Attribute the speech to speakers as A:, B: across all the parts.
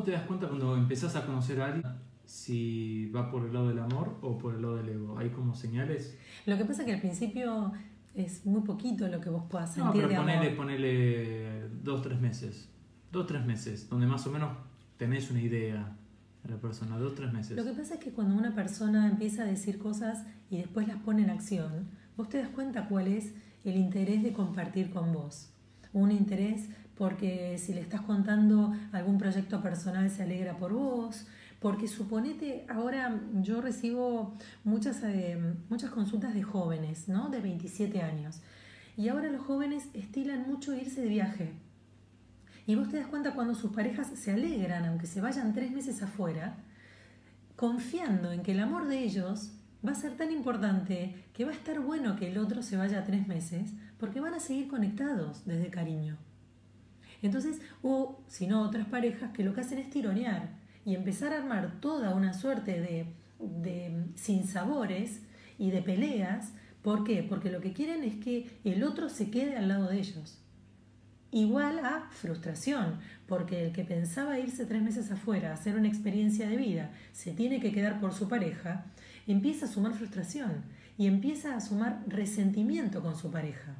A: ¿Cómo te das cuenta cuando empezás a conocer a alguien si va por el lado del amor o por el lado del ego? ¿Hay como señales?
B: Lo que pasa es que al principio es muy poquito lo que vos puedas
A: No,
B: sentir
A: pero
B: de
A: ponele,
B: amor.
A: ponele dos, tres meses. Dos, tres meses, donde más o menos tenés una idea de la persona. Dos, tres meses.
B: Lo que pasa es que cuando una persona empieza a decir cosas y después las pone en acción, vos te das cuenta cuál es el interés de compartir con vos. Un interés porque si le estás contando algún proyecto personal se alegra por vos, porque suponete, ahora yo recibo muchas, eh, muchas consultas de jóvenes, ¿no? De 27 años. Y ahora los jóvenes estilan mucho irse de viaje. Y vos te das cuenta cuando sus parejas se alegran, aunque se vayan tres meses afuera, confiando en que el amor de ellos va a ser tan importante que va a estar bueno que el otro se vaya tres meses, porque van a seguir conectados desde cariño. Entonces, o si no, otras parejas que lo que hacen es tironear y empezar a armar toda una suerte de, de sinsabores y de peleas. ¿Por qué? Porque lo que quieren es que el otro se quede al lado de ellos. Igual a frustración, porque el que pensaba irse tres meses afuera a hacer una experiencia de vida se tiene que quedar por su pareja, empieza a sumar frustración y empieza a sumar resentimiento con su pareja.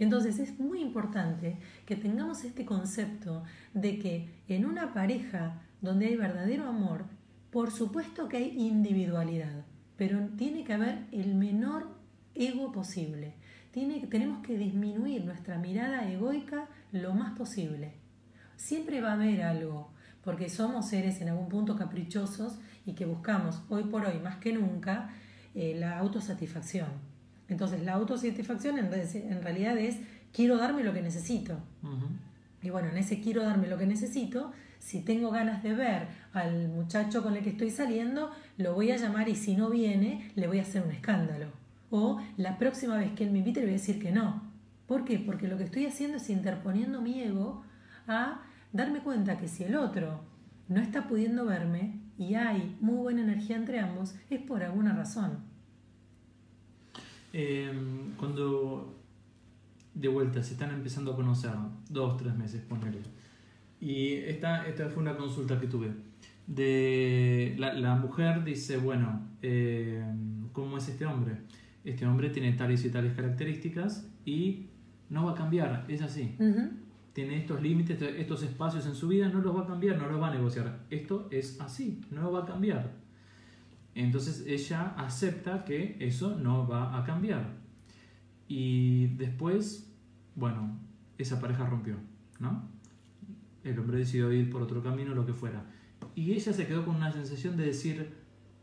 B: Entonces es muy importante que tengamos este concepto de que en una pareja donde hay verdadero amor, por supuesto que hay individualidad, pero tiene que haber el menor ego posible. Tenemos que disminuir nuestra mirada egoica lo más posible. Siempre va a haber algo, porque somos seres en algún punto caprichosos y que buscamos hoy por hoy más que nunca eh, la autosatisfacción. Entonces la autosatisfacción en, en realidad es quiero darme lo que necesito. Y bueno, en ese quiero darme lo que necesito, si tengo ganas de ver al muchacho con el que estoy saliendo, lo voy a llamar y si no viene, le voy a hacer un escándalo. O la próxima vez que él me invite, le voy a decir que no. ¿Por qué? Porque lo que estoy haciendo es interponiendo mi ego a darme cuenta que si el otro no está pudiendo verme y hay muy buena energía entre ambos, es por alguna razón.
A: Eh, cuando de vuelta se están empezando a conocer, dos, tres meses, ponele. Y esta, esta fue una consulta que tuve. De la, la mujer dice, bueno, eh, ¿cómo es este hombre? Este hombre tiene tales y tales características y no va a cambiar, es así.
B: Ujú.
A: Tiene estos límites, estos espacios en su vida, no los va a cambiar, no los va a negociar. Esto es así, no va a cambiar. Entonces ella acepta que eso no va a cambiar. Y después, bueno, esa pareja rompió, ¿no? El hombre decidió ir por otro camino, lo que fuera. Y ella se quedó con una sensación de decir,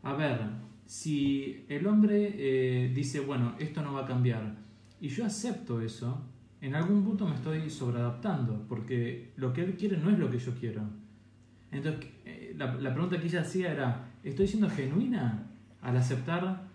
A: a ver, si el hombre eh, dice, bueno, esto no va a cambiar, y yo acepto eso, en algún punto me estoy sobreadaptando, porque lo que él quiere no es lo que yo quiero. Entonces, eh, la, la pregunta que ella hacía era, ¿estoy siendo genuina al aceptar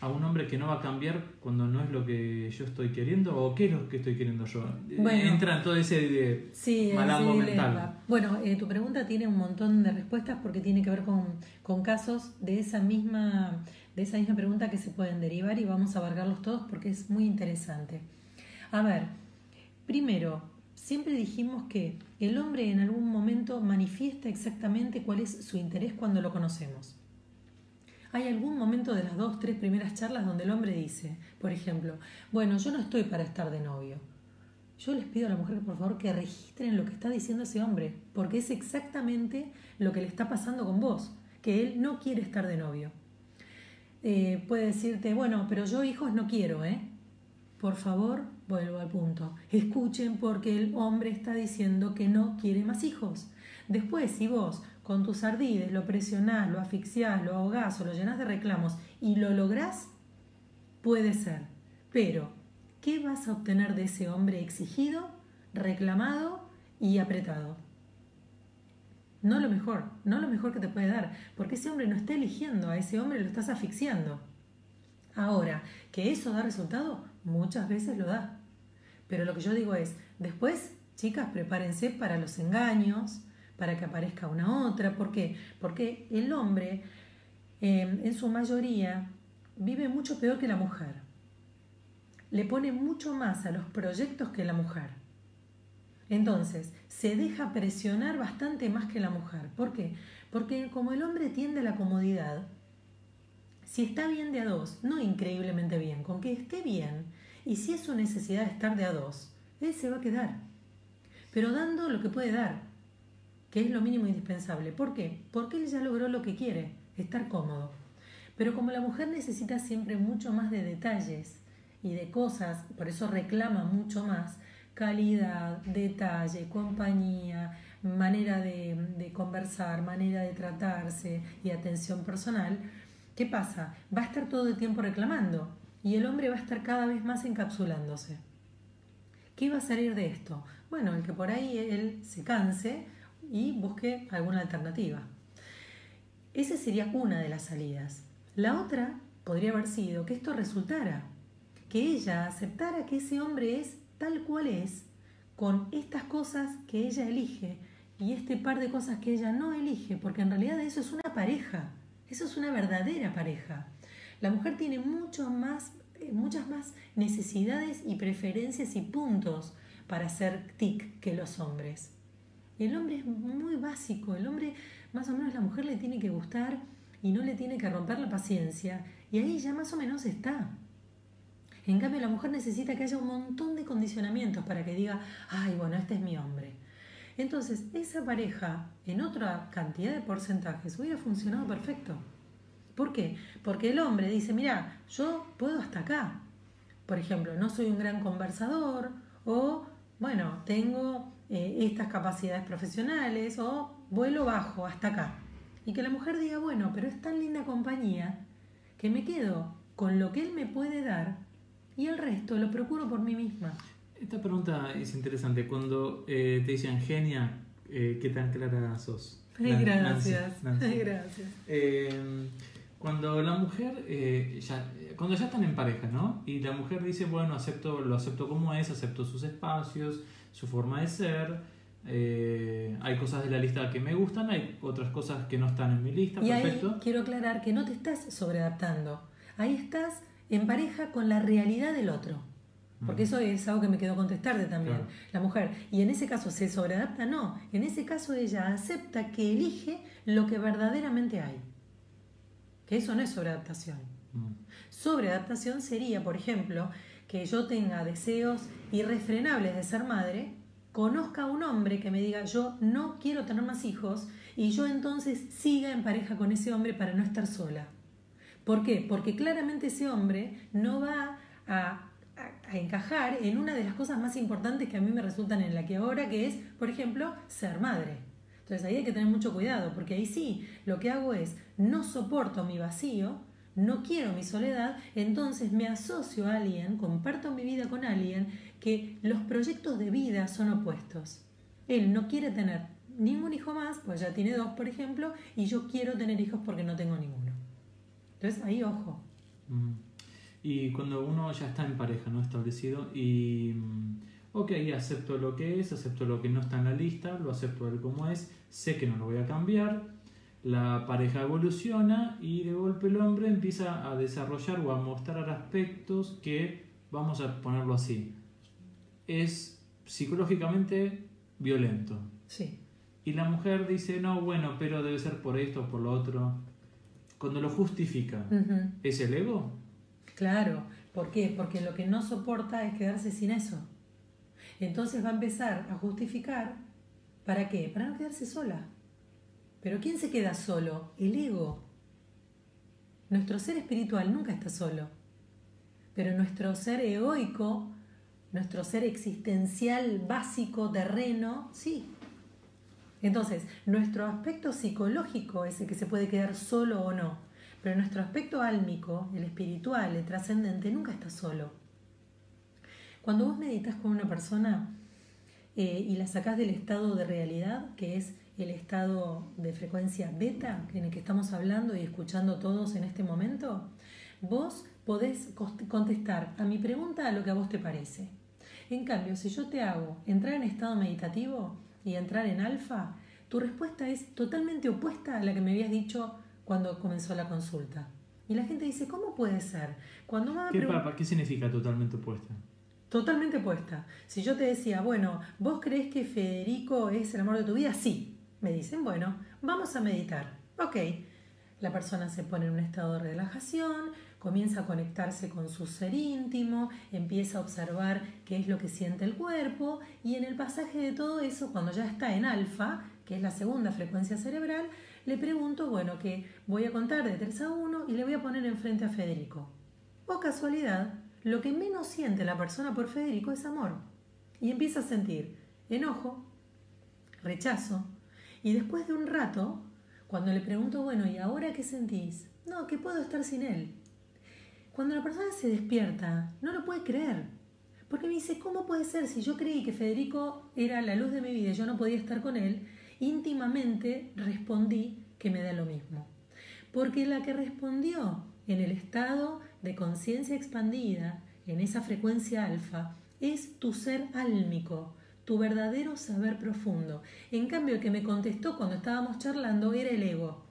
A: a un hombre que no va a cambiar cuando no es lo que yo estoy queriendo? ¿O qué es lo que estoy queriendo yo?
B: Bueno.
A: Entra en todo ese de
B: Sí,
A: malambo mental.
B: Bueno, eh, tu pregunta tiene un montón de respuestas porque tiene que ver con, con casos de esa misma de esa misma pregunta que se pueden derivar y vamos a abarcarlos todos porque es muy interesante. A ver, primero, siempre dijimos que el hombre en algún momento manifiesta exactamente cuál es su interés cuando lo conocemos. Hay algún momento de las dos, tres primeras charlas donde el hombre dice, por ejemplo, bueno, yo no estoy para estar de novio. Yo les pido a la mujer por favor que registren lo que está diciendo ese hombre, porque es exactamente lo que le está pasando con vos, que él no quiere estar de novio. Eh, puede decirte, bueno, pero yo hijos no quiero, ¿eh? Por favor, vuelvo al punto. Escuchen porque el hombre está diciendo que no quiere más hijos. Después, si vos con tus ardides lo presionás, lo asfixiás, lo ahogás o lo llenás de reclamos y lo lográs, puede ser. Pero, ¿qué vas a obtener de ese hombre exigido, reclamado y apretado? No lo mejor, no lo mejor que te puede dar, porque ese hombre no está eligiendo, a ese hombre lo estás asfixiando. Ahora, que eso da resultado, muchas veces lo da. Pero lo que yo digo es, después, chicas, prepárense para los engaños, para que aparezca una otra. ¿Por qué? Porque el hombre, eh, en su mayoría, vive mucho peor que la mujer. Le pone mucho más a los proyectos que la mujer. Entonces, se deja presionar bastante más que la mujer. ¿Por qué? Porque como el hombre tiende a la comodidad, si está bien de a dos, no increíblemente bien, con que esté bien, y si es su necesidad de estar de a dos, él se va a quedar. Pero dando lo que puede dar, que es lo mínimo indispensable. ¿Por qué? Porque él ya logró lo que quiere, estar cómodo. Pero como la mujer necesita siempre mucho más de detalles y de cosas, por eso reclama mucho más, calidad, detalle, compañía, manera de, de, conversar, manera de tratarse y atención personal, ¿qué pasa? Va a estar todo el tiempo reclamando y el hombre va a estar cada vez más encapsulándose. ¿Qué va a salir de esto? Bueno, el que por ahí él se canse y busque alguna alternativa. Esa sería una de las salidas. La otra podría haber sido que esto resultara, que ella aceptara que ese hombre es tal cual es, con estas cosas que ella elige y este par de cosas que ella no elige, porque en realidad eso es una pareja, eso es una verdadera pareja. La mujer tiene mucho más, eh, muchas más necesidades y preferencias y puntos para ser tic que los hombres. El hombre es muy básico, el hombre más o menos la mujer le tiene que gustar y no le tiene que romper la paciencia y ahí ya más o menos está. En cambio la mujer necesita que haya un montón de condicionamientos para que diga, ay, bueno, este es mi hombre. Entonces, esa pareja en otra cantidad de porcentajes hubiera funcionado perfecto. ¿Por qué? Porque el hombre dice, mira, yo puedo hasta acá. Por ejemplo, no soy un gran conversador o, bueno, tengo eh, estas capacidades profesionales o vuelo bajo hasta acá. Y que la mujer diga, bueno, pero es tan linda compañía que me quedo con lo que él me puede dar y el resto lo procuro por mí misma.
A: Esta pregunta es interesante. Cuando eh, te dicen genia, eh, ¿qué tan clara sos?
B: gracias. gracias.
A: cuando la mujer, ya, cuando ya están en pareja, ¿no? Y la mujer dice, bueno, acepto, lo acepto como es, acepto sus espacios, su forma de ser. Eh, hay cosas de la lista que me gustan, hay otras cosas que no están en mi lista.
B: Y perfecto. ahí quiero aclarar que no te estás sobreadaptando. Ahí estás en pareja con la realidad del otro. Porque eso es algo que me quedó contestarte también. La mujer. Y en ese caso se sobreadapta, no. En ese caso ella acepta que elige lo que verdaderamente hay. Que eso no es sobreadaptación. Sobreadaptación sería, por ejemplo, que yo tenga deseos irrefrenables de ser madre, conozca a un hombre que me diga yo no quiero tener más hijos y yo entonces siga en pareja con ese hombre para no estar sola. ¿Por qué? Porque claramente ese hombre no va a, encajar en una de las cosas más importantes que a mí me resultan en la que ahora, que es, por ejemplo, ser madre. Entonces ahí hay que tener mucho cuidado, porque ahí sí, lo que hago es, no soporto mi vacío, no quiero mi soledad, entonces me asocio a alguien, comparto mi vida con alguien que los proyectos de vida son opuestos. Él no quiere tener ningún hijo más, pues ya tiene dos, por ejemplo, y yo quiero tener hijos porque no tengo ninguno. Entonces ahí ojo.
A: Mm. Y cuando uno ya está en pareja, ¿no? Establecido y... Mm, ok, acepto lo que es, acepto lo que no está en la lista, lo acepto él como es, sé que no lo voy a cambiar, la pareja evoluciona y de golpe el hombre empieza a desarrollar o a mostrar aspectos que, vamos a ponerlo así, es psicológicamente violento.
B: Sí.
A: Y la mujer dice, no, bueno, pero debe ser por esto o por lo otro. Cuando lo justifica, ¿es el ego?
B: Claro, ¿por qué? Porque lo que no soporta es quedarse sin eso. Entonces va a empezar a justificar, ¿para qué? Para no quedarse sola. Pero ¿quién se queda solo? El ego. Nuestro ser espiritual nunca está solo. Pero nuestro ser egoico, nuestro ser existencial básico, terreno, sí. Entonces, nuestro aspecto psicológico es el que se puede quedar solo o no. Pero nuestro aspecto álmico, el espiritual, el trascendente, nunca está solo. Cuando vos meditas con una persona eh, y la sacás del estado de realidad, que es el estado de frecuencia beta en el que estamos hablando y escuchando todos en este momento, vos podés contestar a mi pregunta a lo que a vos te parece. En cambio, si yo te hago entrar en estado meditativo y entrar en alfa, tu respuesta es totalmente opuesta a la que me habías dicho cuando comenzó la consulta. Y la gente dice, ¿cómo puede ser?
A: Cuando ¿Qué, ¿Qué significa totalmente opuesta?
B: totalmente puesta. Si yo te decía, bueno, ¿vos crees que Federico es el amor de tu vida? Sí. Me dicen, bueno, vamos a meditar. Ok. La persona se pone en un estado de relajación, comienza a conectarse con su ser íntimo, empieza a observar qué es lo que siente el cuerpo y en el pasaje de todo eso, cuando ya está en alfa, que es la segunda frecuencia cerebral, le pregunto, bueno, que voy a contar de 3 a 1 y le voy a poner enfrente a Federico. O casualidad, lo que menos siente la persona por Federico es amor. Y empieza a sentir enojo, rechazo. Y después de un rato, cuando le pregunto, bueno, ¿y ahora qué sentís? No, que puedo estar sin él. Cuando la persona se despierta, no lo puede creer. Porque me dice, ¿cómo puede ser si yo creí que Federico era la luz de mi vida y yo no podía estar con él? Íntimamente respondí que me da lo mismo. Porque la que respondió en el estado de conciencia expandida, en esa frecuencia alfa, es tu ser álmico, tu verdadero saber profundo. En cambio, el que me contestó cuando estábamos charlando era el ego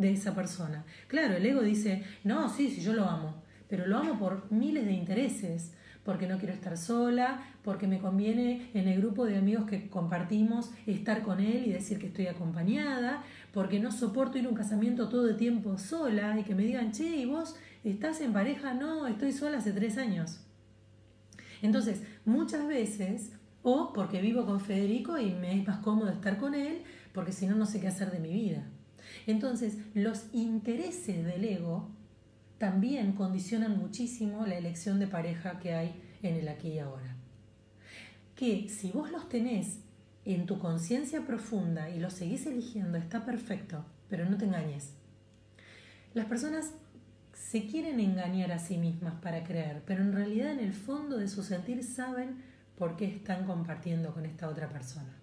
B: de esa persona. Claro, el ego dice, no, sí, sí, yo lo amo, pero lo amo por miles de intereses, porque no quiero estar sola, porque me conviene en el grupo de amigos que compartimos estar con él y decir que estoy acompañada, porque no soporto ir a un casamiento todo el tiempo sola y que me digan, che, ¿y vos estás en pareja? No, estoy sola hace tres años. Entonces, muchas veces, o porque vivo con Federico y me es más cómodo estar con él, porque si no, no sé qué hacer de mi vida. Entonces, los intereses del ego también condicionan muchísimo la elección de pareja que hay en el aquí y ahora. Que si vos los tenés en tu conciencia profunda y lo seguís eligiendo, está perfecto, pero no te engañes. Las personas se quieren engañar a sí mismas para creer, pero en realidad en el fondo de su sentir saben por qué están compartiendo con esta otra persona.